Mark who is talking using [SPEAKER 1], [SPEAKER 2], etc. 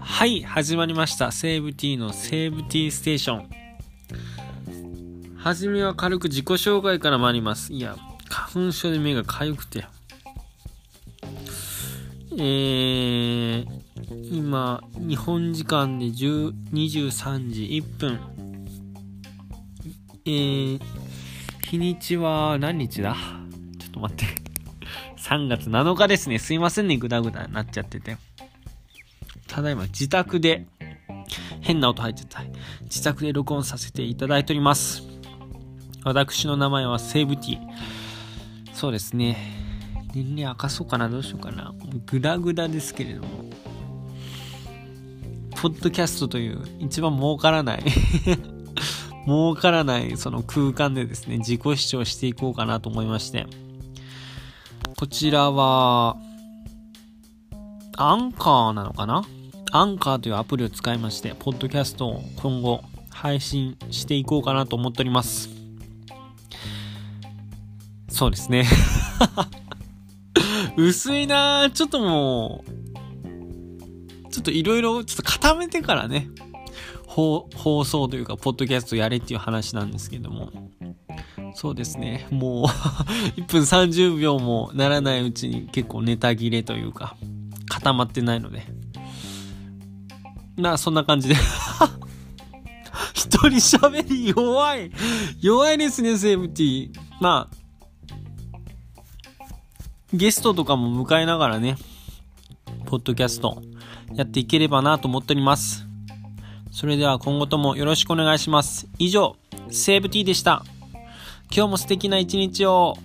[SPEAKER 1] はい始まりました。セーブティーのセーブティーステーション。はじめは軽く自己紹介から参ります。いや花粉症で目がかゆくて。えー、今日本時間で10 23時1分。えー、日にちは何日だ？ちょっと待って。3月7日ですねすいませんねグダグダになっちゃっててただいま自宅で、変な音入ってた。自宅で録音させていただいております。私の名前はセーブティー。そうですね。年齢明かそうかなどうしようかな。グダグダですけれども。ポッドキャストという一番儲からない 儲からないその空間でですね、自己主張していこうかなと思いまして。こちらは、アンカーなのかな？アンカーというアプリを使いまして、ポッドキャストを今後配信していこうかなと思っております。そうですね。薄いなちょっともう、ちょっといろいろちょっと固めてからね、放送というか、ポッドキャストやれっていう話なんですけども。そうですね。もう 1分30秒もならないうちに結構ネタ切れというか、固まってないので。な、そんな感じで 一人喋り弱い。弱いですね、セーブティー。まあ、ゲストとかも迎えながらね、ポッドキャストやっていければなと思っております。それでは今後ともよろしくお願いします。以上、セーブティーでした。今日も素敵な一日を。